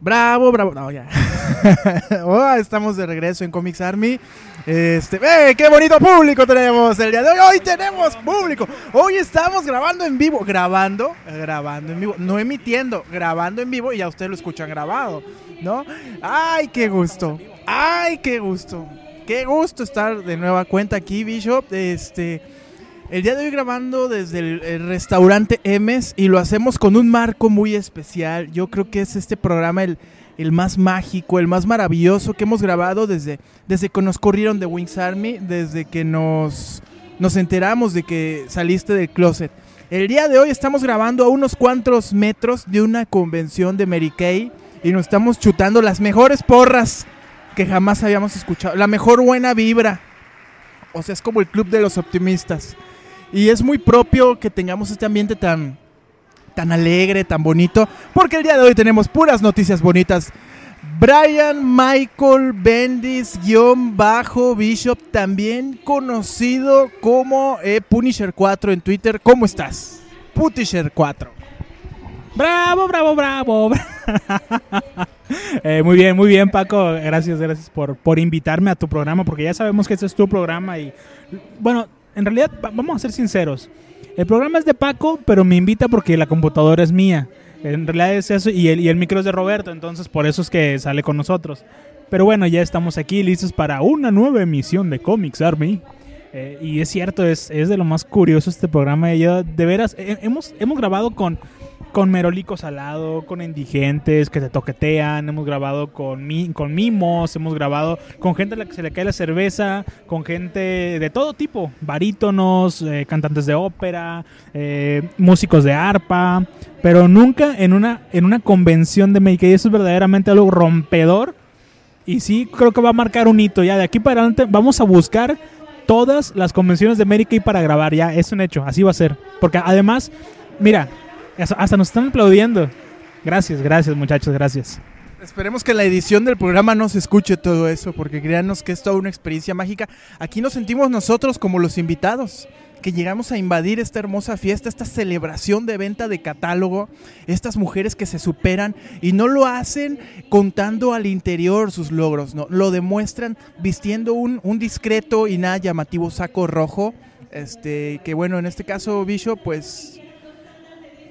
Bravo, bravo. No, ya. Oh, estamos de regreso en Comics Army. Este, ¡eh! ¡Qué bonito público tenemos el día de hoy! Hoy tenemos público. Hoy estamos grabando en vivo. Grabando, grabando en vivo. No emitiendo, grabando en vivo y ya ustedes lo escuchan grabado, ¿no? ¡Ay, qué gusto! ¡Ay, qué gusto! Qué gusto estar de nueva cuenta aquí, Bishop. Este. El día de hoy grabando desde el, restaurante Emes y lo hacemos con un marco muy especial. Yo creo que es este programa el, el más mágico, el más maravilloso que hemos grabado desde, desde que nos corrieron de Wings Army, desde que nos, nos enteramos de que saliste del closet. El día de hoy estamos grabando a unos cuantos metros de una convención de Mary Kay y nos estamos chutando las mejores porras que jamás habíamos escuchado, la mejor buena vibra. O sea, es como el club de los optimistas. Y es muy propio que tengamos este ambiente tan, tan alegre, tan bonito, porque el día de hoy tenemos puras noticias bonitas. Brian Michael Bendis, guion bajo Bishop, también conocido como eh, Punisher 4 en Twitter. ¿Cómo estás? Punisher 4. Bravo, bravo, bravo. Eh, muy bien, muy bien, Paco. Gracias, gracias por, por invitarme a tu programa, porque ya sabemos que este es tu programa y, bueno, en realidad, va- vamos a ser sinceros. El programa es de Paco, pero me invita porque la computadora es mía. En realidad es eso, y el, y el micro es de Roberto, entonces por eso es que sale con nosotros. Pero bueno, ya estamos aquí listos para una nueva emisión de Comics Army. Eh, y es cierto, es, es de lo más curioso este programa. Yo, de veras, he- hemos, hemos grabado con, con Merolico Salado, con indigentes que te toquetean, hemos grabado con, mi, con mimos, hemos grabado con gente a la que se le cae la cerveza, con gente de todo tipo, barítonos, eh, cantantes de ópera, eh, músicos de arpa, pero nunca en una, en una convención de. Y eso es verdaderamente algo rompedor. Y sí, creo que va a marcar un hito. Ya de aquí para adelante vamos a buscar todas las convenciones de América para grabar. Ya, es un hecho. Así va a ser. Porque además, mira, hasta nos están aplaudiendo. Gracias, gracias muchachos, gracias. Esperemos que la edición del programa no se escuche todo eso, porque créanos que es toda una experiencia mágica. Aquí nos sentimos nosotros como los invitados, que llegamos a invadir esta hermosa fiesta, esta celebración de venta de catálogo, estas mujeres que se superan y no lo hacen contando al interior sus logros, no, lo demuestran vistiendo un, un discreto y nada llamativo saco rojo. Este, que bueno, en este caso, Bishop, pues,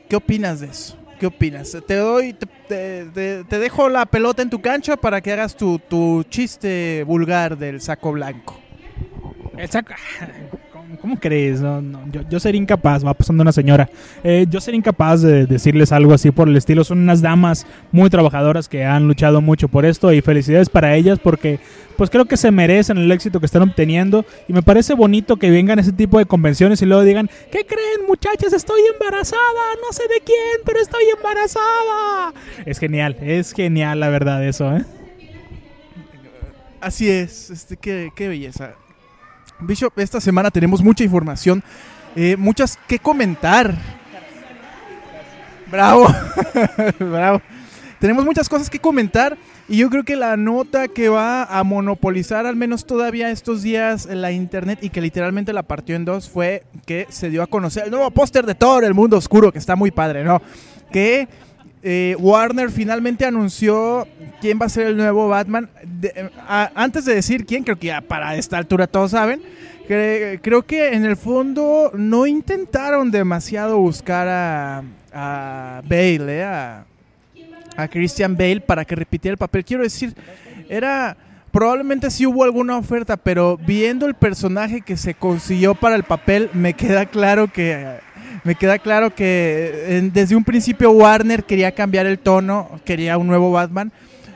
¿qué opinas de eso? ¿Qué opinas? Te doy, te, te- te- te dejo la pelota en tu cancha para que hagas tu, tu chiste vulgar del saco blanco. El saco- ¿Cómo, crees? No, no, yo, yo sería incapaz, va pasando una señora. Eh, yo sería incapaz de decirles algo así por el estilo. Son unas damas muy trabajadoras que han luchado mucho por esto y felicidades para ellas porque pues creo que se merecen el éxito que están obteniendo y me parece bonito que vengan a ese tipo de convenciones y luego digan, ¿qué creen muchachas? Estoy embarazada, no sé de quién, pero estoy embarazada. Es genial, es genial la verdad eso, ¿eh? Así es, este, qué, qué belleza. Bishop, esta semana tenemos mucha información, eh, muchas que comentar. Bravo, bravo. Tenemos muchas cosas que comentar y yo creo que la nota que va a monopolizar al menos todavía estos días en la internet y que literalmente la partió en dos fue que se dio a conocer el nuevo póster de Thor, el mundo oscuro, que está muy padre, ¿no? Que eh, Warner finalmente anunció quién va a ser el nuevo Batman. Eh, antes de decir quién, creo que ya para esta altura todos saben. creo que en el fondo no intentaron demasiado buscar a, a Bale, eh, a, a Christian Bale para que repitiera el papel. Quiero decir, era probablemente sí hubo alguna oferta, pero viendo el personaje que se consiguió para el papel, me queda claro que me queda claro que eh, desde un principio Warner quería cambiar el tono, quería un nuevo Batman.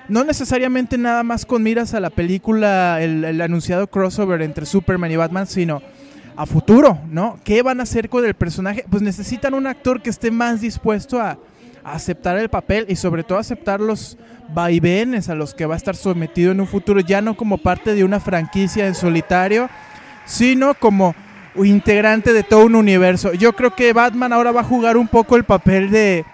No necesariamente nada más con miras a la película, el, anunciado crossover entre Superman y Batman, sino a futuro, ¿no? ¿Qué van a hacer con el personaje? Pues necesitan un actor que esté más dispuesto a, a aceptar el papel y sobre todo aceptar los vaivenes a los que va a estar sometido en un futuro, ya no como parte de una franquicia en solitario, sino como integrante de todo un universo. Yo creo que Batman ahora va a jugar un poco el papel de,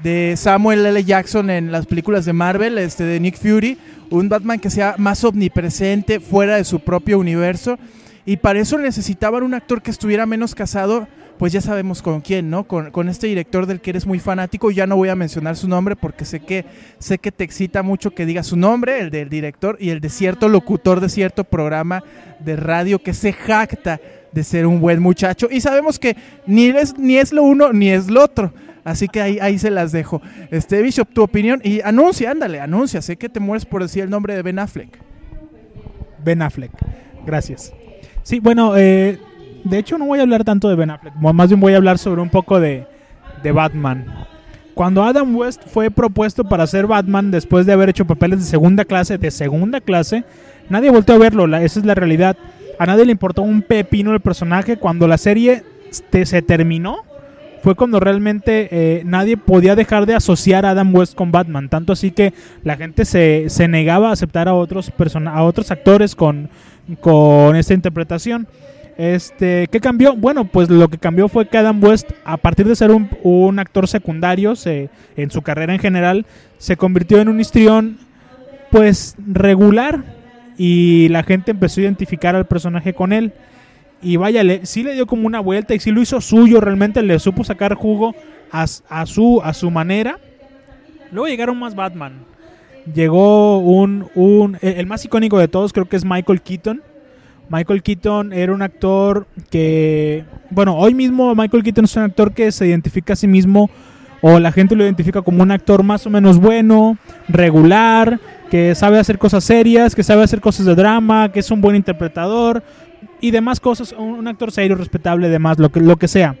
de Samuel L. Jackson en las películas de Marvel, este de Nick Fury, un Batman que sea más omnipresente fuera de su propio universo y para eso necesitaban un actor que estuviera menos casado pues ya sabemos con quién, ¿no? Con, con, este director del que eres muy fanático. Ya no voy a mencionar su nombre porque sé que, sé que te excita mucho que diga su nombre, el del director, y el de cierto locutor de cierto programa de radio que se jacta de ser un buen muchacho. Y sabemos que ni es, ni es lo uno ni es lo otro. Así que ahí, ahí se las dejo. Este, Bishop, tu opinión. Y anuncia, ándale, anuncia. Sé que te mueres por decir el nombre de Ben Affleck. Ben Affleck. Gracias. Sí, bueno, eh, de hecho no voy a hablar tanto de Ben Affleck, más bien voy a hablar sobre un poco de, de Batman. Cuando Adam West fue propuesto para ser Batman después de haber hecho papeles de segunda clase, de segunda clase, nadie volvió a verlo, esa es la realidad. A nadie le importó un pepino el personaje. Cuando la serie se terminó, fue cuando realmente eh, nadie podía dejar de asociar a Adam West con Batman. Tanto así que la gente se, se negaba a aceptar a otros, a otros actores con, con esta interpretación. Este, ¿Qué cambió? Bueno, pues lo que cambió fue que Adam West, a partir de ser un, actor secundario se, en su carrera en general, se convirtió en un histrión pues regular y la gente empezó a identificar al personaje con él. Y vaya, le, sí le dio como una vuelta y sí lo hizo suyo, realmente le supo sacar jugo a, su, a su manera. Luego llegaron más Batman. Llegó un, un, el más icónico de todos creo que es Michael Keaton Michael Keaton era un actor que, bueno, hoy mismo Michael Keaton es un actor que se identifica a sí mismo o la gente lo identifica como un actor más o menos bueno, regular, que sabe hacer cosas serias, que sabe hacer cosas de drama, que es un buen interpretador y demás cosas, un, actor serio, respetable, demás, lo que, lo que sea.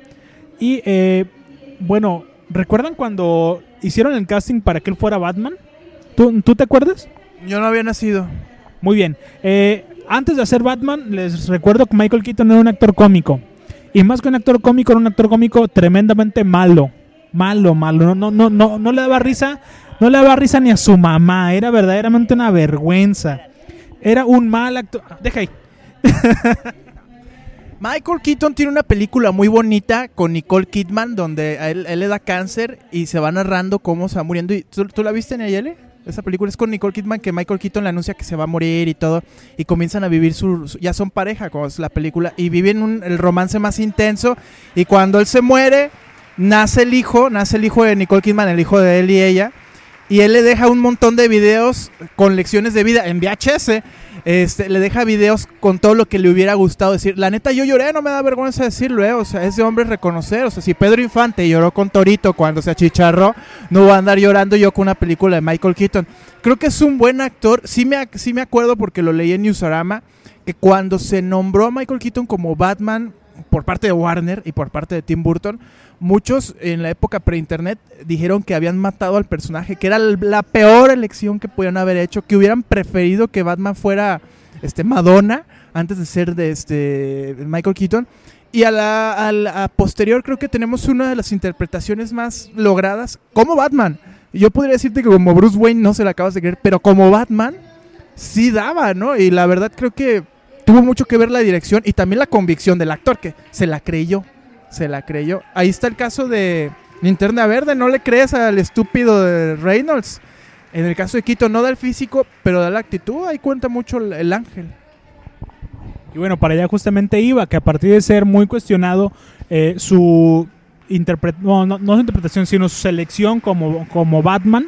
Y eh, bueno, ¿recuerdan cuando hicieron el casting para que él fuera Batman? ¿Tú, ¿tú te acuerdas? Yo no había nacido. Muy bien. Eh, antes de hacer Batman, les recuerdo que Michael Keaton era un actor cómico. Y más que un actor cómico, era un actor cómico tremendamente malo. Malo, malo. No, no, no, no le daba risa. No le daba risa ni a su mamá. Era verdaderamente una vergüenza. Era un mal actor. Deja ahí. Michael Keaton tiene una película muy bonita con Nicole Kidman donde él, le da cáncer y se va narrando cómo se va muriendo. ¿Tú, la viste, Nayeli? Esa película es con Nicole Kidman, que Michael Keaton le anuncia que se va a morir y todo. Y comienzan a vivir su. ya son pareja, como es la película. Y viven el romance más intenso. Y cuando él se muere, nace el hijo, nace el hijo de Nicole Kidman, el hijo de él y ella. Y él le deja un montón de videos con lecciones de vida en VHS este, le deja videos con todo lo que le hubiera gustado decir. La neta, yo lloré, no me da vergüenza decirlo, eh. O sea, ese hombre es reconocer. O sea, si Pedro Infante lloró con Torito cuando se achicharró, no va a andar llorando yo con una película de Michael Keaton. Creo que es un buen actor. Sí me, sí me acuerdo porque lo leí en Newsarama, que cuando se nombró a Michael Keaton como Batman por parte de Warner y por parte de Tim Burton, muchos en la época pre-internet dijeron que habían matado al personaje, que era la peor elección que podían haber hecho, que hubieran preferido que Batman fuera este, Madonna antes de ser de este, Michael Keaton. Y a la, posterior creo que tenemos una de las interpretaciones más logradas como Batman. Yo podría decirte que como Bruce Wayne no se la acabas de creer, pero como Batman sí daba, ¿no? Y la verdad creo que tuvo mucho que ver la dirección y también la convicción del actor que se la creyó se la creyó. Ahí está el caso de Linterna Verde, no le crees al estúpido de Reynolds. En el caso de Quito no da el físico, pero da la actitud, ahí cuenta mucho el, ángel. Y bueno, para allá justamente iba, que a partir de ser muy cuestionado eh, su no, no, su interpretación, sino su selección como, como Batman,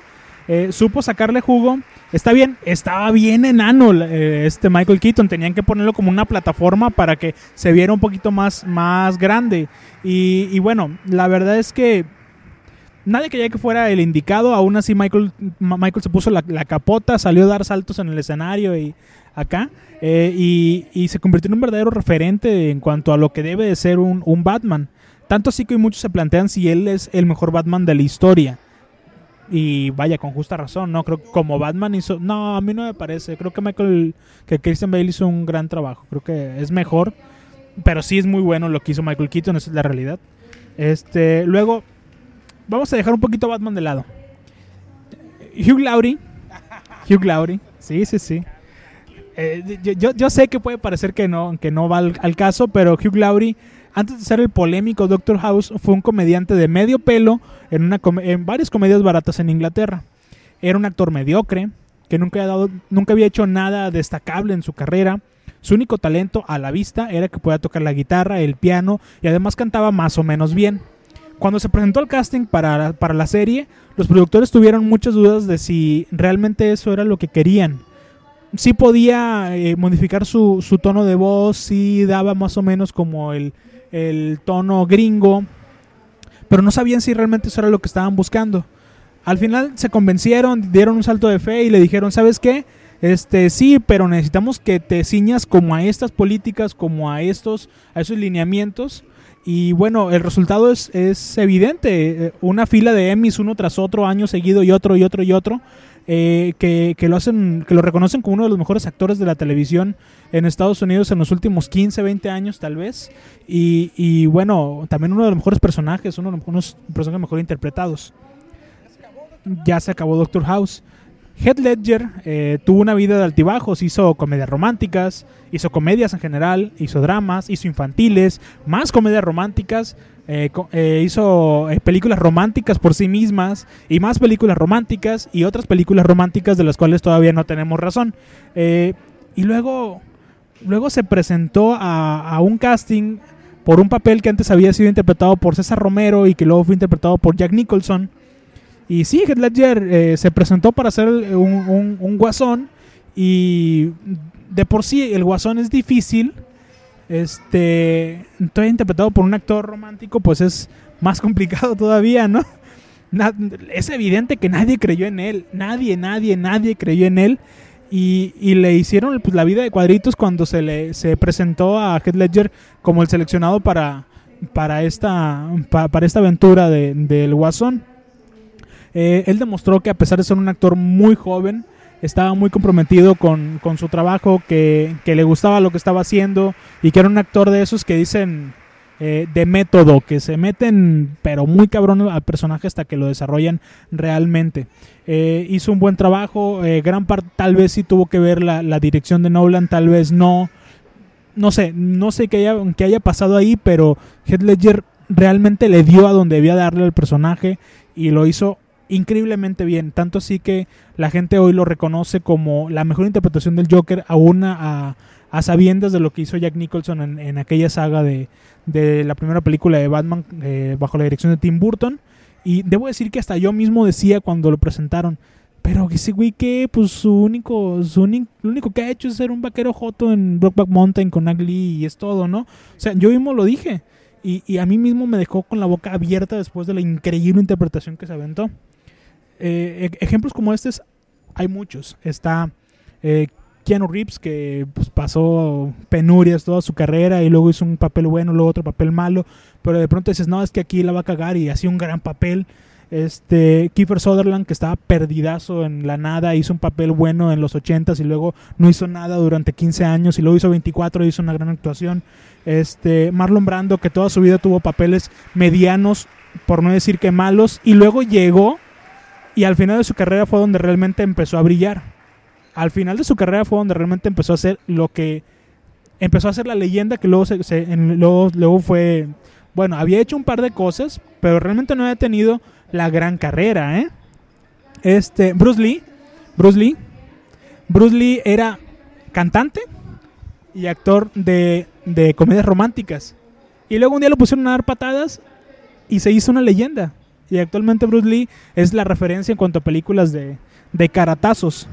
eh, supo sacarle jugo Está bien, estaba bien enano eh, este Michael Keaton. Tenían que ponerlo como una plataforma para que se viera un poquito más, más grande. Y, bueno, la verdad es que nadie quería que fuera el indicado. Aún así, Michael, Michael se puso la, capota, salió a dar saltos en el escenario y acá. Eh, y, se convirtió en un verdadero referente en cuanto a lo que debe de ser un, un Batman. Tanto así que muchos se plantean si él es el mejor Batman de la historia. Y vaya, con justa razón, ¿no? Creo como Batman hizo... No, a mí no me parece. Creo que Michael... Que Christian Bale hizo un gran trabajo. Creo que es mejor. Pero sí es muy bueno lo que hizo Michael Keaton, esa es la realidad. Este, luego, vamos a dejar un poquito Batman de lado. Hugh Laurie. Hugh Laurie. Sí, sí, sí. Eh, yo, yo, sé que puede parecer que no, que no va al caso, pero Hugh Laurie antes de ser el polémico Doctor House, fue un comediante de medio pelo en, una en varias comedias baratas en Inglaterra. Era un actor mediocre, que nunca, había hecho nada destacable en su carrera. Su único talento a la vista era que podía tocar la guitarra, el piano y además cantaba más o menos bien. Cuando se presentó el casting para, para la serie, los productores tuvieron muchas dudas de si realmente eso era lo que querían. Sí podía eh, modificar su, su, tono de voz, sí daba más o menos como el, el tono gringo, pero no sabían si realmente eso era lo que estaban buscando. Al final se convencieron, dieron un salto de fe y le dijeron, ¿sabes qué? Este sí, pero necesitamos que te ciñas como a estas políticas, como a estos, a esos lineamientos y bueno, el resultado es, es evidente. Eh, una fila de Emmys uno tras otro, año seguido y otro y otro y otro. Eh, que, que, lo hacen, que lo reconocen como uno de los mejores actores de la televisión en Estados Unidos en los últimos 15, 20 años tal vez. Y, y bueno, también uno de los mejores personajes, uno de los personajes mejor interpretados. Ya se acabó Doctor House. Heath Ledger eh, tuvo una vida de altibajos, hizo comedias románticas, hizo comedias en general, hizo dramas, hizo infantiles, más comedias románticas, eh, eh, hizo películas románticas por sí mismas y más películas románticas y otras películas románticas de las cuales todavía no tenemos razón. y luego, luego se presentó a, a un casting por un papel que antes había sido interpretado por César Romero y que luego fue interpretado por Jack Nicholson y sí, Heath Ledger eh, se presentó para hacer un, guasón y de por sí el guasón es difícil. Este, interpretado por un actor romántico, pues es más complicado todavía, ¿no? es evidente que nadie creyó en él, nadie, nadie, nadie creyó en él. Y, le hicieron pues, la vida de cuadritos cuando se le se presentó a Heath Ledger como el seleccionado para, para, esta, para, esta aventura del de, Guasón. Eh, él demostró que a pesar de ser un actor muy joven, estaba muy comprometido con, su trabajo, que, le gustaba lo que estaba haciendo y que era un actor de esos que dicen eh, de método, que se meten pero muy cabrón al personaje hasta que lo desarrollan realmente. Eh, hizo un buen trabajo, gran parte tal vez sí tuvo que ver la, la, dirección de Nolan, tal vez no. No sé, no sé qué haya, qué haya pasado ahí, pero Heath Ledger realmente le dio a donde debía darle al personaje y lo hizo increíblemente bien. Tanto así que la gente hoy lo reconoce como la mejor interpretación del Joker, aún a, sabiendas de lo que hizo Jack Nicholson en, aquella saga de, la primera película de Batman eh, bajo la dirección de Tim Burton. Y debo decir que hasta yo mismo decía cuando lo presentaron, pero ese güey que, pues su único, su lo único que ha hecho es ser un vaquero joto en Brockback Mountain con Ugly y es todo, ¿no? O sea, yo mismo lo dije. Y, y a mí mismo me dejó con la boca abierta después de la increíble interpretación que se aventó. Eh, e-, ejemplos como estos hay muchos. Está eh, Keanu Reeves, que pues, pasó penurias toda su carrera y luego hizo un papel bueno, luego otro papel malo, pero de pronto dices, no, es que aquí la va a cagar y hacía un gran papel. Este, Kiefer Sutherland, que estaba perdidazo en la nada, hizo un papel bueno en los 80s y luego no hizo nada durante 15 años y luego hizo 24 y hizo una gran actuación. Este, Marlon Brando, que toda su vida tuvo papeles medianos, por no decir que malos, y luego llegó y al final de su carrera fue donde realmente empezó a brillar. Al final de su carrera fue donde realmente empezó a hacer lo que empezó a hacer la leyenda que luego se, luego, luego fue bueno, había hecho un par de cosas, pero realmente no había tenido la gran carrera, ¿eh? Este, Bruce Lee, Bruce Lee, Bruce Lee era cantante y actor de, de comedias románticas. Y luego un día lo pusieron a dar patadas y se hizo una leyenda. Y actualmente Bruce Lee es la referencia en cuanto a películas de, de caratazos.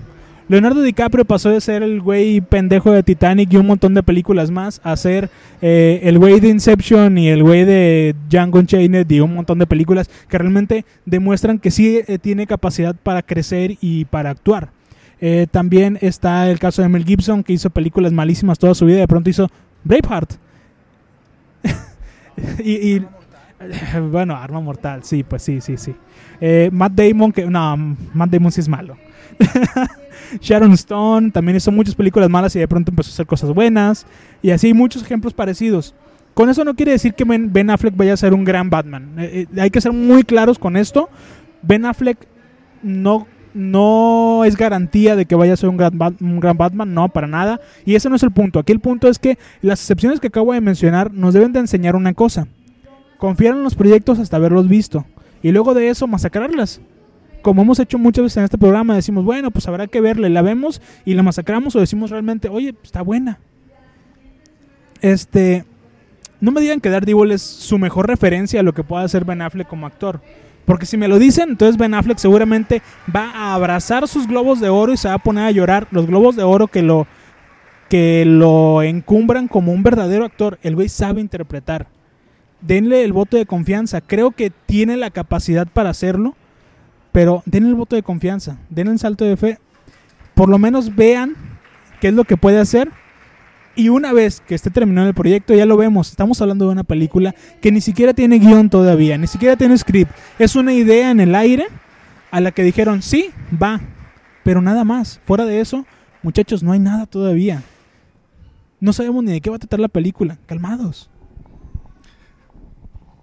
Leonardo DiCaprio pasó de ser el güey pendejo de Titanic y un montón de películas más a ser eh, el güey de Inception y el güey de Django Unchained y un montón de películas que realmente demuestran que sí eh, tiene capacidad para crecer y para actuar. Eh, también está el caso de Mel Gibson que hizo películas malísimas toda su vida y de pronto hizo Braveheart. y bueno, Arma Mortal, sí, pues sí, sí, sí. Eh, Matt Damon, que no, Matt Damon sí es malo. Sharon Stone también hizo muchas películas malas y de pronto empezó a hacer cosas buenas. Y así muchos ejemplos parecidos. Con eso no quiere decir que Ben Affleck vaya a ser un gran Batman. Eh, eh, hay que ser muy claros con esto. Ben Affleck no, no es garantía de que vaya a ser un gran, un gran Batman, no, para nada. Y ese no es el punto. Aquí el punto es que las excepciones que acabo de mencionar nos deben de enseñar una cosa Confiar en los proyectos hasta haberlos visto. Y luego de eso masacrarlas. Como hemos hecho muchas veces en este programa, decimos, bueno, pues habrá que verle, la vemos y la masacramos o decimos realmente, oye, está buena. este, no me digan que Daredevil es su mejor referencia a lo que pueda hacer Ben Affleck como actor. Porque si me lo dicen, entonces Ben Affleck seguramente va a abrazar sus globos de oro y se va a poner a llorar. Los globos de oro que lo, que lo encumbran como un verdadero actor. El güey sabe interpretar. Denle el voto de confianza. Creo que tiene la capacidad para hacerlo. Pero denle el voto de confianza. Denle el salto de fe. Por lo menos vean qué es lo que puede hacer. Y una vez que esté terminado el proyecto, ya lo vemos. Estamos hablando de una película que ni siquiera tiene guion todavía, ni siquiera tiene script. Es una idea en el aire a la que dijeron, sí, va. Pero nada más. Fuera de eso, muchachos, no hay nada todavía. No sabemos ni de qué va a tratar la película. Calmados.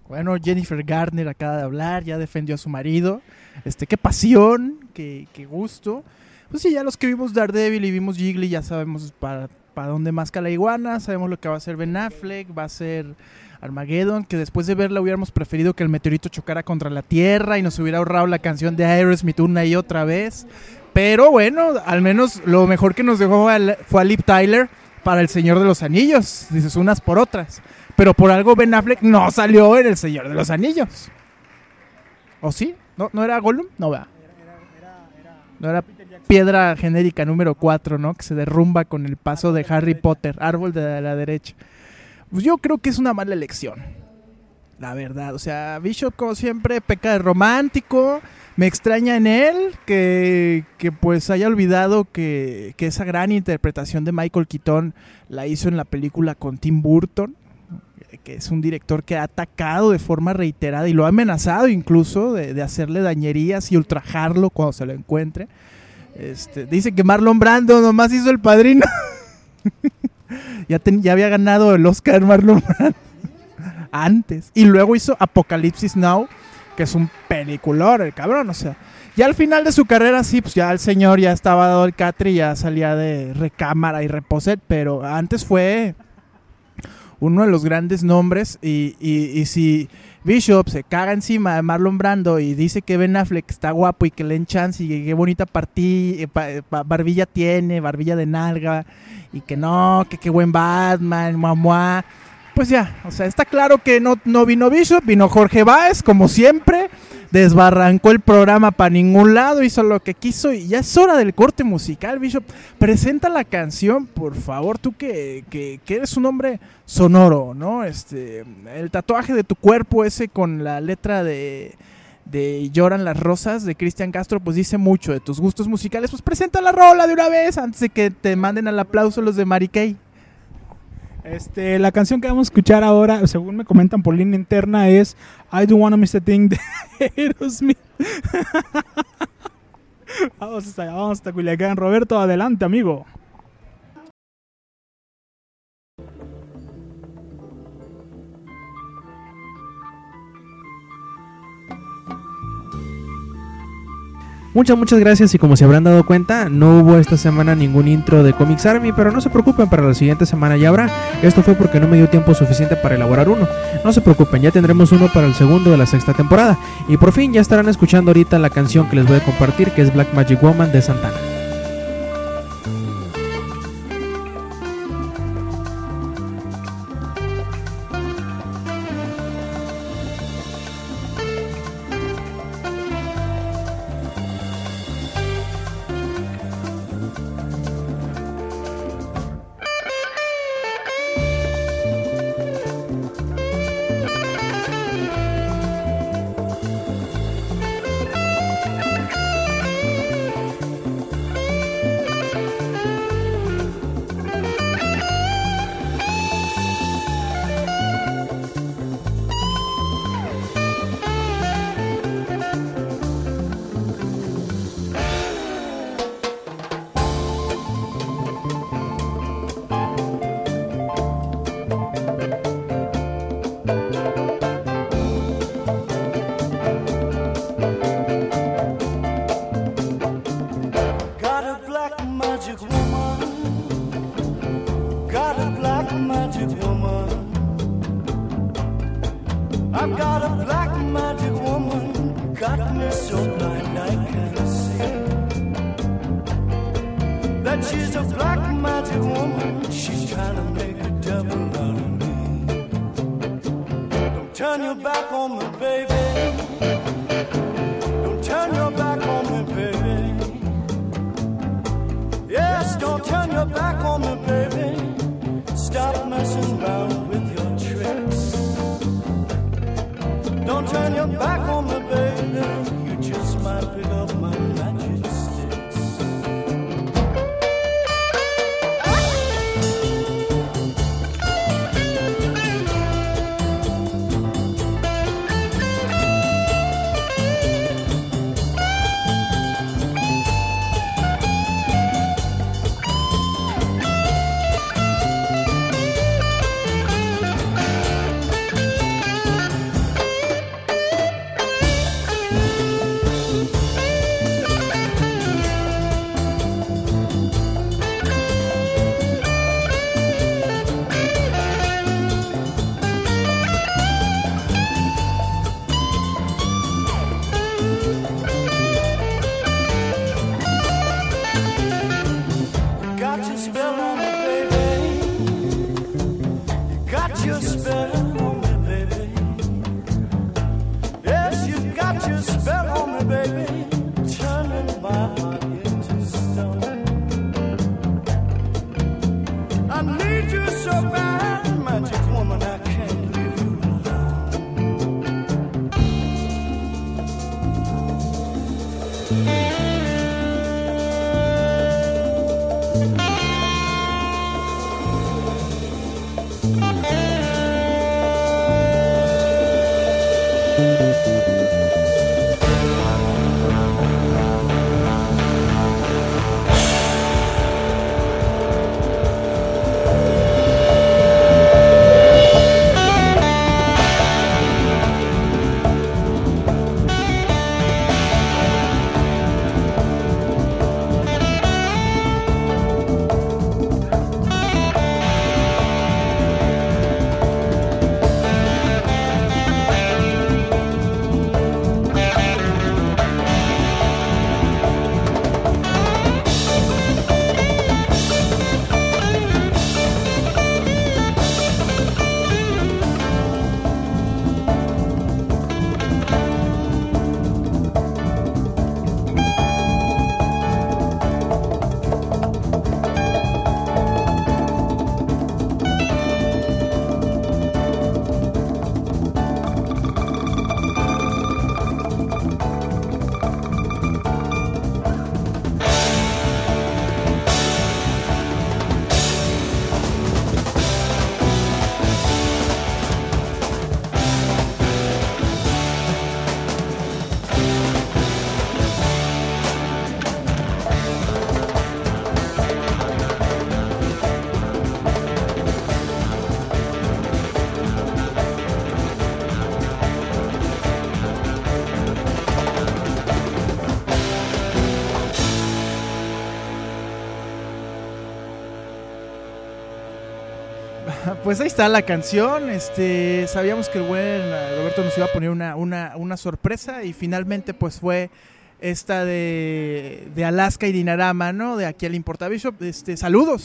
Bueno, Jennifer Garner acaba de hablar, ya defendió a su marido. Este, qué pasión, qué, qué gusto. Pues sí, ya los que vimos Daredevil y vimos Jiggly ya sabemos para, para dónde masca la iguana, sabemos lo que va a hacer Ben Affleck, va a ser Armageddon, que después de verla hubiéramos preferido que el meteorito chocara contra la Tierra y nos hubiera ahorrado la canción de Aerosmith una y otra vez. Pero bueno, al menos lo mejor que nos dejó fue a Lip Tyler para El Señor de los Anillos, dices unas por otras. Pero por algo Ben Affleck no salió en El Señor de los Anillos. ¿O sí? ¿No, ¿no era Gollum? No, vea. No era piedra genérica número 4, ¿no? Que se derrumba con el paso de Harry Potter, árbol de la derecha. Pues yo creo que es una mala elección. La verdad, o sea, Bishop como siempre peca de romántico. Me extraña en él que, que pues haya olvidado que, que esa gran interpretación de Michael Keaton la hizo en la película con Tim Burton que es un director que ha atacado de forma reiterada y lo ha amenazado incluso de, hacerle dañerías y ultrajarlo cuando se lo encuentre. Este, dice que Marlon Brando nomás hizo el padrino. ya, ya había ganado el Oscar Marlon Brando antes. Y luego hizo Apocalipsis Now, que es un peliculón, el cabrón, o sea. Ya al final de su carrera, sí, pues ya el señor ya estaba dado el catre ya salía de recámara y reposet, pero antes fue uno de los grandes nombres y, y, y si Bishop se caga encima de Marlon Brando y dice que Ben Affleck está guapo y que le chance y qué bonita partí, eh, barbilla tiene, barbilla de nalga y que no, que qué buen Batman, mamá. Pues ya, o sea, está claro que no, no vino Bishop, vino Jorge Báez, como siempre desbarrancó el programa para ningún lado, hizo lo que quiso y ya es hora del corte musical, Bishop. Presenta la canción, por favor, tú que, que, eres un hombre sonoro, ¿no? Este, el tatuaje de tu cuerpo ese con la letra de, de Lloran las Rosas de Cristian Castro, pues dice mucho de tus gustos musicales. Pues presenta la rola de una vez antes de que te manden al aplauso los de Mary Kay. Este, la canción que vamos a escuchar ahora, según me comentan por línea interna, es I Do Wanna Miss a Thing de Aerosmith. vamos hasta, vamos hasta Culiacán. Roberto, adelante, amigo. Muchas, muchas gracias y como se habrán dado cuenta, no hubo esta semana ningún intro de Comics Army, pero no se preocupen, para la siguiente semana ya habrá. Esto fue porque no me dio tiempo suficiente para elaborar uno. No se preocupen, ya tendremos uno para el segundo de la sexta temporada. Y por fin ya estarán escuchando ahorita la canción que les voy a compartir, que es Black Magic Woman de Santana. Pues ahí está la canción. Este, sabíamos que el buen Roberto nos iba a poner una, una, una sorpresa y finalmente pues fue esta de, de Alaska y Dinarama, ¿no? De aquí al Importa Bishop. Este, saludos,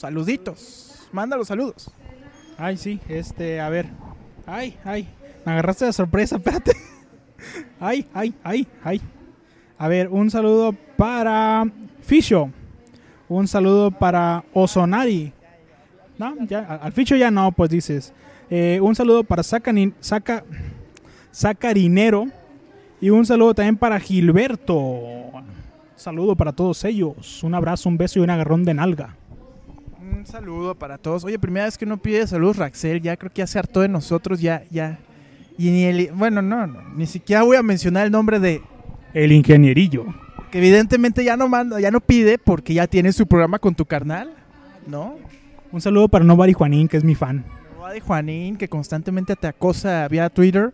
saluditos. Manda los saludos. Ay, sí, este, a ver. Ay, ay, me agarraste de sorpresa, espérate. Ay, ay, ay, ay. A ver, un saludo para Fisho. Un saludo para Osonari. No, ya, al Fisho ya no, pues dices. Eh, un saludo para Sacanin, Saca, Sacarinero. Y un saludo también para Gilberto. Saludo para todos ellos. Un abrazo, un beso y un agarrón de nalga. Un saludo para todos. Oye, primera vez que uno pide saludos, Raxel. Ya creo que ya se hartó de nosotros, ya, ya. Y ni el, bueno, no, no, ni siquiera voy a mencionar el nombre de El ingenierillo. que evidentemente ya no manda, ya no pide porque ya tiene su programa con tu carnal, ¿no? Un saludo para Nobody Juanín, que es mi fan. Noah de Juanín, que constantemente te acosa vía Twitter,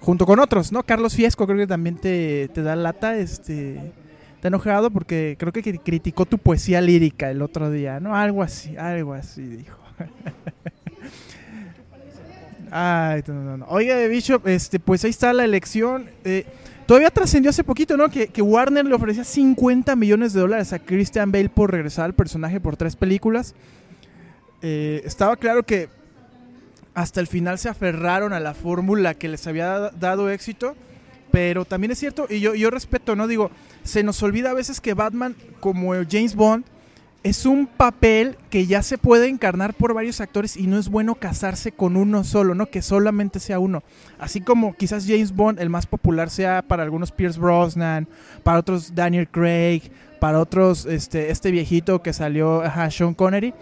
junto con otros, ¿no? Carlos Fiesco creo que también te, te da lata, este... Está enojado porque creo que cri- criticó tu poesía lírica el otro día, ¿no? Algo así, algo así dijo. Ay, no, no, no. Oiga, Bishop, este, pues ahí está la elección. Eh, todavía trascendió hace poquito, ¿no? Que, que Warner le ofrecía 50 millones de dólares a Christian Bale por regresar al personaje por tres películas. Eh, estaba claro que hasta el final se aferraron a la fórmula que les había da- dado éxito. Pero también es cierto, y yo, yo respeto, ¿no? Digo, se nos olvida a veces que Batman, como James Bond, es un papel que ya se puede encarnar por varios actores y no es bueno casarse con uno solo, ¿no? Que solamente sea uno. Así como quizás James Bond, el más popular, sea para algunos Pierce Brosnan, para otros Daniel Craig, para otros este, este viejito que salió, ajá, Sean Connery.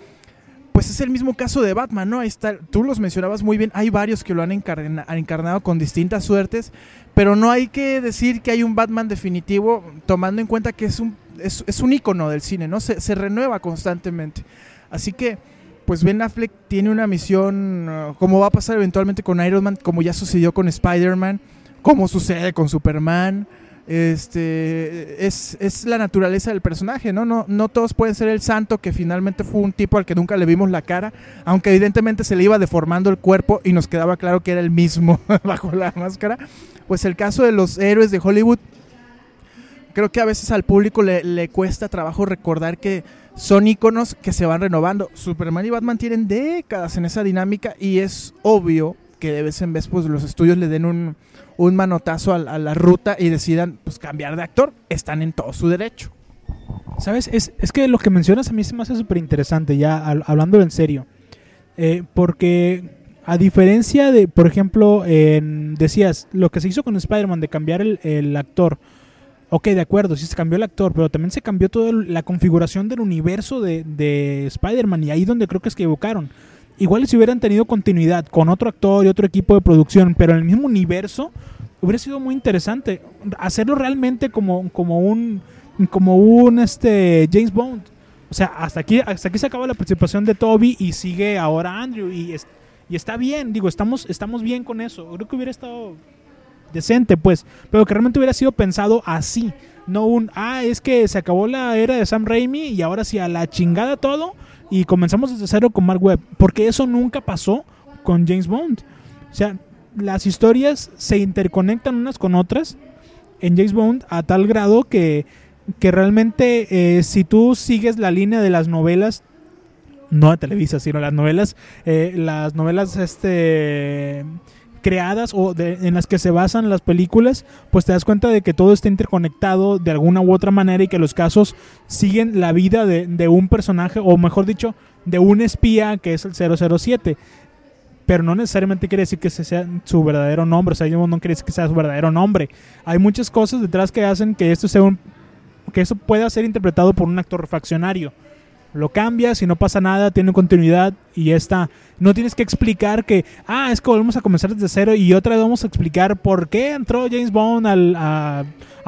Pues es el mismo caso de Batman, ¿no? Ahí está, tú los mencionabas muy bien, hay varios que lo han encarna- han encarnado con distintas suertes, pero no hay que decir que hay un Batman definitivo, tomando en cuenta que es un, es, es un ícono del cine, ¿no? Se, se renueva constantemente. Así que, pues Ben Affleck tiene una misión, uh, como va a pasar eventualmente con Iron Man, como ya sucedió con Spider-Man, como sucede con Superman. Este es, es la naturaleza del personaje, ¿no? ¿no? No todos pueden ser el santo que finalmente fue un tipo al que nunca le vimos la cara, aunque evidentemente se le iba deformando el cuerpo y nos quedaba claro que era el mismo bajo la máscara. Pues el caso de los héroes de Hollywood, creo que a veces al público le, le cuesta trabajo recordar que son iconos que se van renovando. Superman y Batman tienen décadas en esa dinámica y es obvio que de vez en vez pues los estudios le den un, un manotazo a, a la ruta y decidan pues cambiar de actor. Están en todo su derecho. ¿Sabes? Es, es que lo que mencionas a mí se me hace súper interesante, ya hab- hablándolo en serio. Eh, porque a diferencia de, por ejemplo, decías, lo que se hizo con Spider-Man de cambiar el, actor. Ok, de acuerdo, sí se cambió el actor, pero también se cambió toda la configuración del universo de, de Spider-Man y ahí donde creo que es que equivocaron. Igual si hubieran tenido continuidad con otro actor y otro equipo de producción, pero en el mismo universo, hubiera sido muy interesante hacerlo realmente como, como un como un este James Bond. O sea, hasta aquí hasta aquí se acaba la participación de Toby y sigue ahora Andrew y, es- y está bien, digo, estamos estamos bien con eso. Creo que hubiera estado decente, pues, pero que realmente hubiera sido pensado así, no un ah, es que se acabó la era de Sam Raimi y ahora sí a la chingada todo y comenzamos desde cero con Mark Webb, porque eso nunca pasó con James Bond. O sea, las historias se interconectan unas con otras en James Bond a tal grado que, que realmente eh, si tú sigues la línea de las novelas, no de Televisa, sino las novelas, eh, las novelas este creadas o de- en las que se basan las películas, pues te das cuenta de que todo está interconectado de alguna u otra manera y que los casos siguen la vida de, de un personaje, o mejor dicho, de un espía que es el 007 pero no necesariamente quiere decir que ese sea su verdadero nombre, o sea, no quiere decir que sea su verdadero nombre. Hay muchas cosas detrás que hacen que esto sea un que eso pueda ser interpretado por un actor refaccionario. Lo cambias y no pasa nada, tiene continuidad y ya está. No tienes que explicar que, ah, es que volvemos a comenzar desde cero y otra vez vamos a explicar por qué entró James Bond al- a,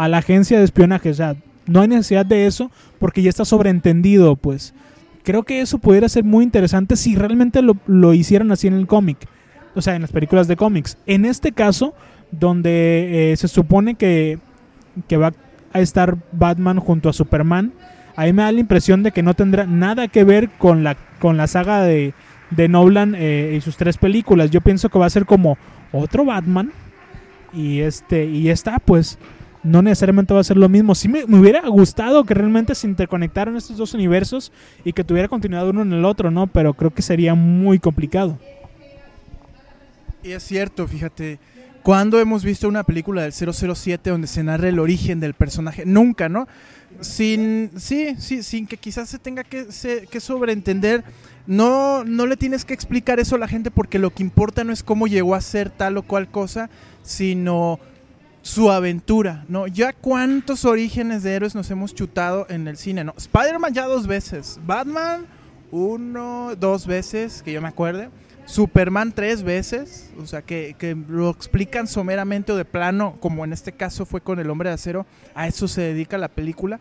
la agencia de espionaje. O sea, no hay necesidad de eso porque ya está sobreentendido, pues creo que eso pudiera ser muy interesante si realmente lo, lo hicieran así en el cómic. O sea, en las películas de cómics. En este caso, donde eh, se supone que, que va a estar Batman junto a Superman, ahí me da la impresión de que no tendrá nada que ver con la, con la saga de, de Nolan eh, y sus tres películas. Yo pienso que va a ser como otro Batman. Y este, y está, pues no necesariamente va a ser lo mismo. Sí me, me hubiera gustado que realmente se interconectaran estos dos universos y que tuviera continuidad uno en el otro, ¿no? Pero creo que sería muy complicado. Y es cierto, fíjate, ¿cuándo hemos visto una película del 007 donde se narra el origen del personaje? Nunca, ¿no? Sin, sí, sí, sin que quizás se tenga que, se- que sobreentender. No, no le tienes que explicar eso a la gente porque lo que importa no es cómo llegó a ser tal o cual cosa, sino su aventura, ¿no? Ya cuántos orígenes de héroes nos hemos chutado en el cine, ¿no? Spider-Man ya dos veces, Batman uno, dos veces, que yo me acuerde. Superman tres veces, o sea, que, que lo explican someramente o de plano, como en este caso fue con el hombre de acero, a eso se dedica la película.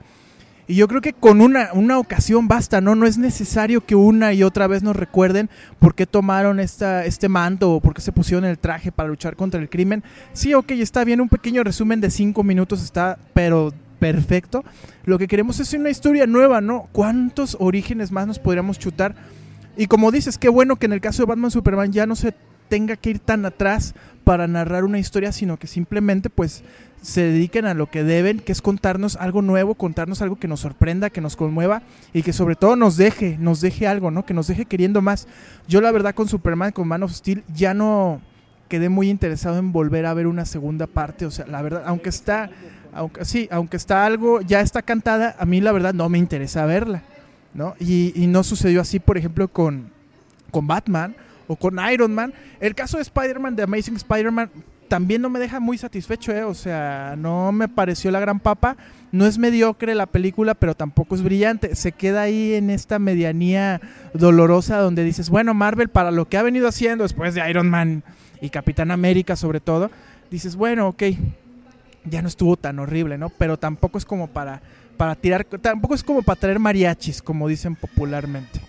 Y yo creo que con una, una ocasión basta, ¿no? No es necesario que una y otra vez nos recuerden por qué tomaron esta, este manto o por qué se pusieron el traje para luchar contra el crimen. Sí, ok, está bien, un pequeño resumen de cinco minutos está, pero perfecto. Lo que queremos es una historia nueva, ¿no? ¿Cuántos orígenes más nos podríamos chutar? Y como dices, qué bueno que en el caso de Batman Superman ya no se tenga que ir tan atrás para narrar una historia, sino que simplemente pues se dediquen a lo que deben, que es contarnos algo nuevo, contarnos algo que nos sorprenda, que nos conmueva y que sobre todo nos deje, nos deje algo, ¿no? Que nos deje queriendo más. Yo la verdad con Superman, con Man of Steel, ya no quedé muy interesado en volver a ver una segunda parte, o sea, la verdad, aunque está, aunque sí, aunque está algo, ya está cantada, a mí la verdad no me interesa verla, ¿no? Y, y no sucedió así, por ejemplo, con, con Batman o con Iron Man. El caso de Spider-Man, de Amazing Spider-Man, también no me deja muy satisfecho, ¿eh? O sea, no me pareció la gran papa. No es mediocre la película, pero tampoco es brillante. Se queda ahí en esta medianía dolorosa donde dices, bueno, Marvel, para lo que ha venido haciendo después de Iron Man y Capitán América sobre todo, dices, bueno, ok, ya no estuvo tan horrible, ¿no? Pero tampoco es como para, para tirar, tampoco es como para traer mariachis, como dicen popularmente.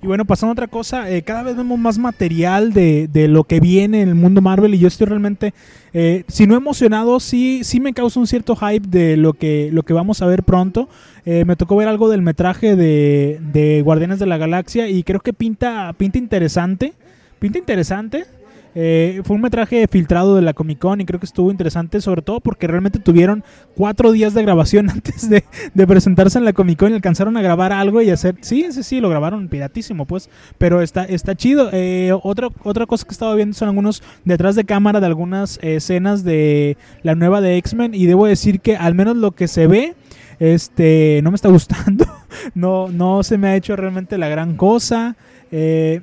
Y bueno, pasando a otra cosa, eh, cada vez vemos más material de, de, lo que viene en el mundo Marvel y yo estoy realmente, eh, si no emocionado, sí, sí me causa un cierto hype de lo que, lo que vamos a ver pronto. Eh, me tocó ver algo del metraje de, de Guardianes de la Galaxia y creo que pinta, pinta interesante. Pinta interesante. Eh, fue un metraje filtrado de la Comic Con y creo que estuvo interesante, sobre todo porque realmente tuvieron cuatro días de grabación antes de, presentarse en la Comic Con y alcanzaron a grabar algo y hacer. Sí, sí, sí, lo grabaron piratísimo, pues. Pero está, está chido. Eh, otra, otra cosa que he estado viendo son algunos detrás de cámara de algunas escenas de la nueva de X-Men y debo decir que al menos lo que se ve este no me está gustando no no se me ha hecho realmente la gran cosa eh,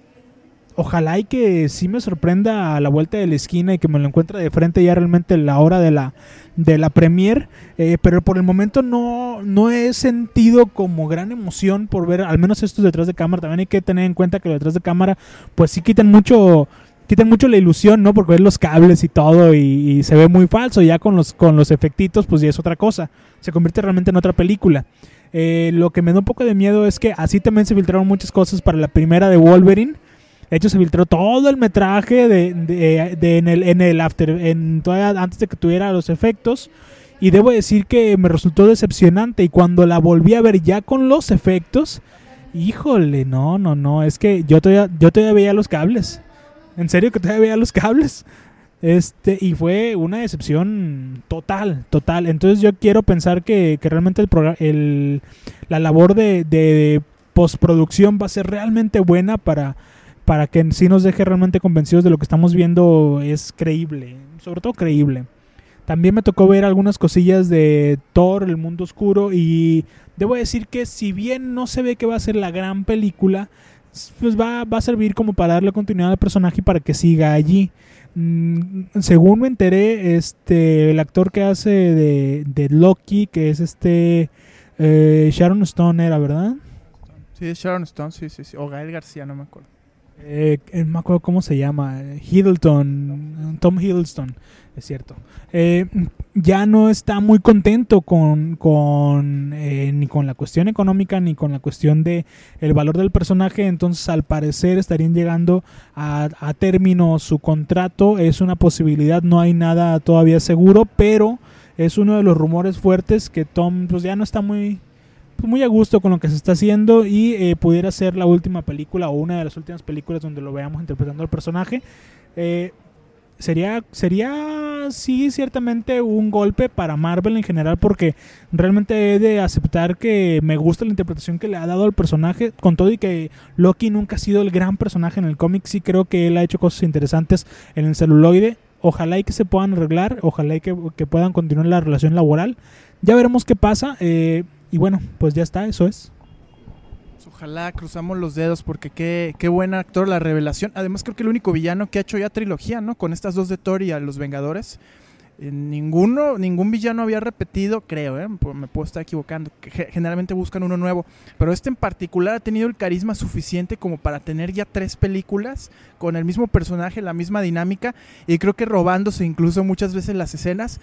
ojalá y que sí me sorprenda a la vuelta de la esquina y que me lo encuentre de frente ya realmente la hora de la de la premier eh, pero por el momento no no he sentido como gran emoción por ver al menos estos detrás de cámara. También hay que tener en cuenta que los detrás de cámara pues sí quitan mucho quitan mucho la ilusión no porque ves los cables y todo y, y, se ve muy falso ya con los con los efectitos pues ya es otra cosa. Se convierte realmente en otra película. Eh, lo que me da un poco de miedo es que así también se filtraron muchas cosas para la primera de Wolverine de hecho, se filtró todo el metraje de, en, el, en el after, en todavía antes de que tuviera los efectos. Y debo decir que me resultó decepcionante. Y cuando la volví a ver ya con los efectos, híjole, no, no, no. Es que yo todavía, yo todavía veía los cables. En serio que todavía veía los cables. Este, y fue una decepción total, total. Entonces yo quiero pensar que, que realmente el, el, la labor de, de postproducción va a ser realmente buena para para que sí nos deje realmente convencidos de lo que estamos viendo es creíble, sobre todo creíble. También me tocó ver algunas cosillas de Thor, el mundo oscuro, y debo decir que si bien no se ve que va a ser la gran película, pues va, va a servir como para darle continuidad al personaje y para que siga allí. Mm, según me enteré, este el actor que hace de, de Loki, que es este eh, Sharon Stone era, ¿verdad? Sí, es Sharon Stone, sí, sí, sí. O Gael García, no me acuerdo. Eh, no me acuerdo cómo se llama, Hiddleston, Tom Hiddleston, es cierto. Eh, ya no está muy contento con, con eh, ni con la cuestión económica ni con la cuestión de el valor del personaje, entonces al parecer estarían llegando a, a término su contrato, es una posibilidad, no hay nada todavía seguro, pero es uno de los rumores fuertes que Tom pues ya no está muy pues muy a gusto con lo que se está haciendo y eh, pudiera ser la última película o una de las últimas películas donde lo veamos interpretando al personaje. Eh, sería, sería, sí, ciertamente un golpe para Marvel en general porque realmente he de aceptar que me gusta la interpretación que le ha dado al personaje, con todo y que Loki nunca ha sido el gran personaje en el cómic, sí creo que él ha hecho cosas interesantes en el celuloide. Ojalá y que se puedan arreglar, ojalá y que, que puedan continuar la relación laboral. Ya veremos qué pasa. Eh, y bueno, pues ya está, eso es. Ojalá cruzamos los dedos porque qué, qué buen actor, la revelación. Además creo que el único villano que ha hecho ya trilogía, ¿no? Con estas dos de Thor y a los Vengadores. Eh, ninguno, ningún villano había repetido, creo, ¿eh? me puedo estar equivocando. Generalmente buscan uno nuevo. Pero este en particular ha tenido el carisma suficiente como para tener ya tres películas con el mismo personaje, la misma dinámica. Y creo que robándose incluso muchas veces las escenas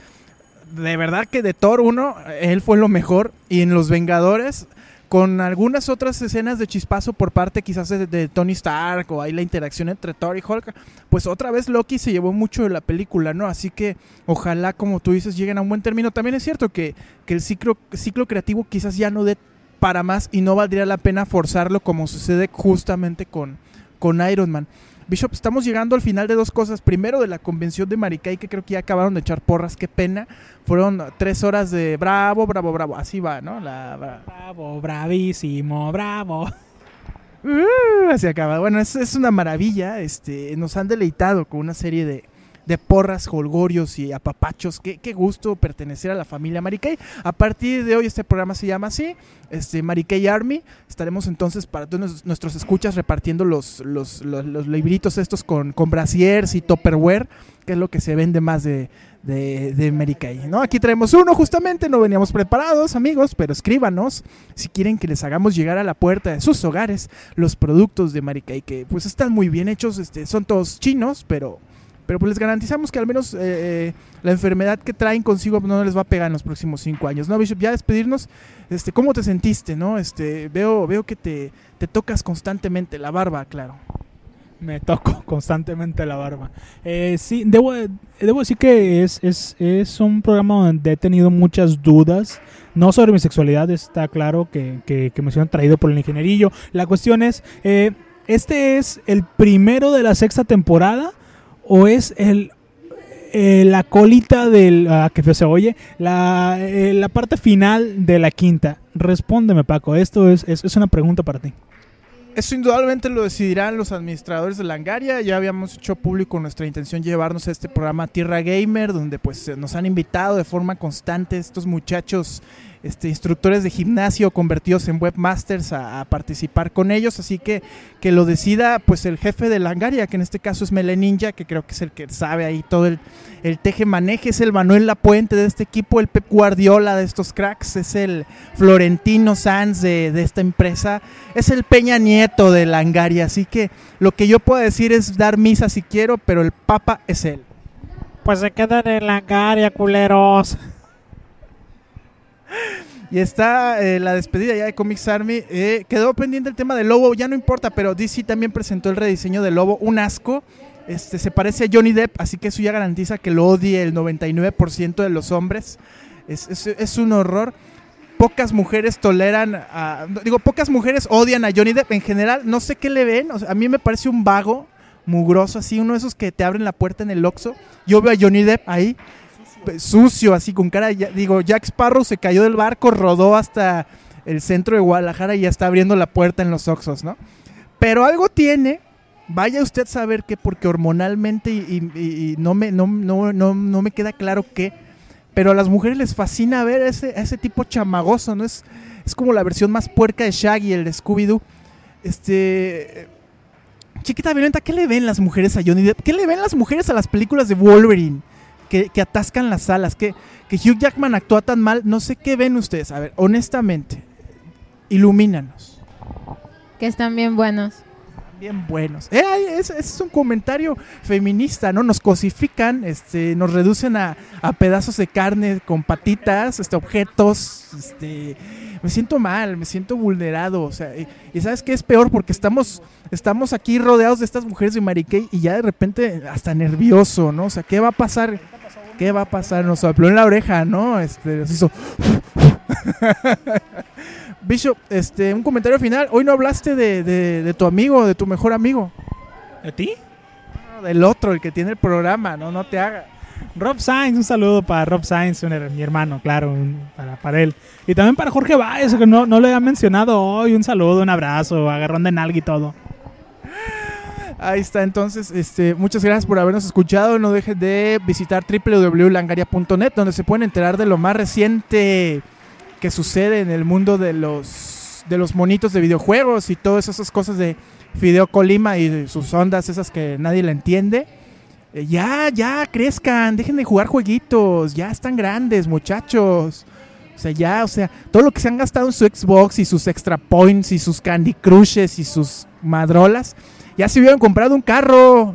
de verdad que de Thor 1, él fue lo mejor. Y en Los Vengadores, con algunas otras escenas de chispazo por parte quizás de, de, Tony Stark o ahí la interacción entre Thor y Hulk, pues otra vez Loki se llevó mucho de la película, ¿no? Así que ojalá, como tú dices, lleguen a un buen término. También es cierto que, que el ciclo, ciclo creativo quizás ya no dé para más y no valdría la pena forzarlo como sucede justamente con, con Iron Man. Bishop, estamos llegando al final de dos cosas. Primero, de la convención de Maricay, que creo que ya acabaron de echar porras, qué pena. Fueron tres horas de bravo, bravo, bravo. Así va, ¿no? La, bra- Bravo, bravísimo, bravo. Uh, así acaba. Bueno, es, es una maravilla. Este, nos han deleitado con una serie de, de porras, holgorios y apapachos. Qué, qué gusto pertenecer a la familia Maricay. A partir de hoy este programa se llama así, este Maricay Army. Estaremos entonces para todos nues- nuestros escuchas repartiendo los, los, los, libritos estos con, con brasiers y topperware, que es lo que se vende más de, de, de ¿no? Aquí traemos uno justamente, no veníamos preparados amigos, pero escríbanos si quieren que les hagamos llegar a la puerta de sus hogares los productos de Maricay, que pues están muy bien hechos, este, son todos chinos, pero, pero pues les garantizamos que al menos eh, eh, la enfermedad que traen consigo no les va a pegar en los próximos cinco años, ¿no, Bishop? Ya despedirnos, este, ¿cómo te sentiste, no? Este, veo, veo que te, te tocas constantemente la barba, claro. Me toco constantemente la barba. Eh, sí, debo, debo decir que es, es, es un programa donde he tenido muchas dudas. No sobre mi sexualidad, está claro que, que, me son traído por el ingenierillo. La cuestión es, eh, ¿este es el primero de la sexta temporada o es el eh, la colita del... Ah, que se oye. La, eh, la parte final de la quinta. Respóndeme, Paco. Esto es, es, es una pregunta para ti. Eso indudablemente lo decidirán los administradores de Langaria. Ya habíamos hecho público nuestra intención llevarnos a este programa Tierra Gamer, donde pues nos han invitado de forma constante estos muchachos, este, instructores de gimnasio convertidos en webmasters a, participar con ellos. Así que que lo decida pues el jefe de Langaria, que en este caso es Mele Ninja, que creo que es el que sabe ahí todo el, el teje maneje, es el Manuel Lapuente de este equipo, el Pep Guardiola de estos cracks, es el Florentino Sanz de, de esta empresa es el Peña Nieto de Langaria, así que lo que yo puedo decir es dar misa si quiero, pero el Papa es él. Pues se quedan en Langaria, culeros. Y está eh, la despedida ya de Comics Army. eh, quedó pendiente el tema del Lobo, ya no importa, pero DC también presentó el rediseño del Lobo, un asco. Este, se parece a Johnny Depp, así que eso ya garantiza que lo odie el 99% de los hombres. Es, es- un horror. Pocas mujeres toleran a. Digo, pocas mujeres odian a Johnny Depp. En general, no sé qué le ven. a mí me parece un vago, mugroso, así, uno de esos que te abren la puerta en el Oxxo. Yo veo a Johnny Depp ahí, sucio, así, con cara. digo, Jack Sparrow se cayó del barco, rodó hasta el centro de Guadalajara y ya está abriendo la puerta en los Oxxos, ¿no? Pero algo tiene. Vaya usted a saber que porque hormonalmente y, no, me, no, no, no, no me queda claro qué. Pero a las mujeres les fascina ver a ese, ese tipo chamagoso, ¿no? Es, es como la versión más puerca de Shaggy, el de Scooby-Doo. Este. Chiquita violenta, ¿qué le ven las mujeres a Johnny Depp? ¿Qué le ven las mujeres a las películas de Wolverine? Que, que atascan las salas, que, que Hugh Jackman actúa tan mal. No sé qué ven ustedes. A ver, honestamente, ilumínanos. Que están bien buenos. Bien buenos. Eh, ay, es, es un comentario feminista, ¿no? Nos cosifican, este, nos reducen a, a pedazos de carne con patitas, este, objetos, este, me siento mal, me siento vulnerado, o sea, y, y sabes qué es peor porque estamos, estamos aquí rodeados de estas mujeres de Mariquey y ya de repente hasta nervioso, ¿no? O sea, ¿qué va a pasar? ¿Qué va a pasar? Nos sopló en la oreja, ¿no? Este, nos hizo. Bishop, este, un comentario final. Hoy no hablaste de, de- de tu amigo, de tu mejor amigo. ¿De ti? No, Del otro, el que tiene el programa, no, no te haga. Rob Sainz, un saludo para Rob Sainz, mi hermano, claro, un- para, para él. Y también para Jorge Baez, que no, no le ha mencionado hoy. Un saludo, un abrazo, agarrón de nalga y todo. Ahí está, entonces, este, muchas gracias por habernos escuchado. No dejen de visitar www.langaria.net, donde se pueden enterar de lo más reciente que sucede en el mundo de los, de los monitos de videojuegos y todas esas cosas de Fideo Colima y sus ondas, esas que nadie le entiende. Eh, ya, ya, crezcan, dejen de jugar jueguitos, ya están grandes, muchachos. O sea, ya, o sea, todo lo que se han gastado en su Xbox y sus extra points y sus Candy Crushes y sus madrolas, ya se hubieran comprado un carro.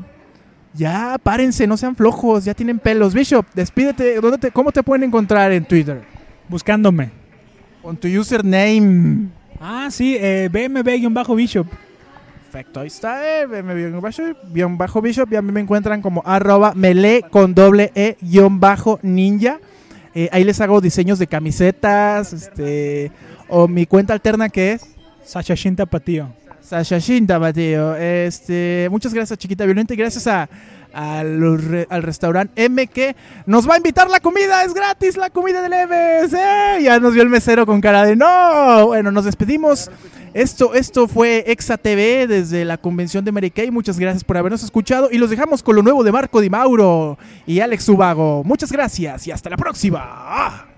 Ya, párense, no sean flojos, ya tienen pelos. Bishop, despídete. ¿Dónde te, ¿Cómo te pueden encontrar en Twitter? Buscándome. Con tu username. Ah, sí, eh, BMB-Bishop. Perfecto, ahí está, eh, BM Bishop, guion bajo Bishop, y a mí me encuentran como arroba melee con doble e guion bajo ninja. Eh, ahí les hago diseños de camisetas, este, o mi cuenta alterna que es Shin Tapatío. Sasha Shinta, Mateo. Este, muchas gracias, Chiquita Violenta, y gracias a, al restaurante M que nos va a invitar la comida, es gratis la comida del M. ¡eh! Ya nos vio el mesero con cara de no. Bueno, nos despedimos. Esto, esto fue Exa TV desde la convención de Mary Kay. Muchas gracias por habernos escuchado y los dejamos con lo nuevo de Marco Di Mauro y Alex Ubago. Muchas gracias y hasta la próxima.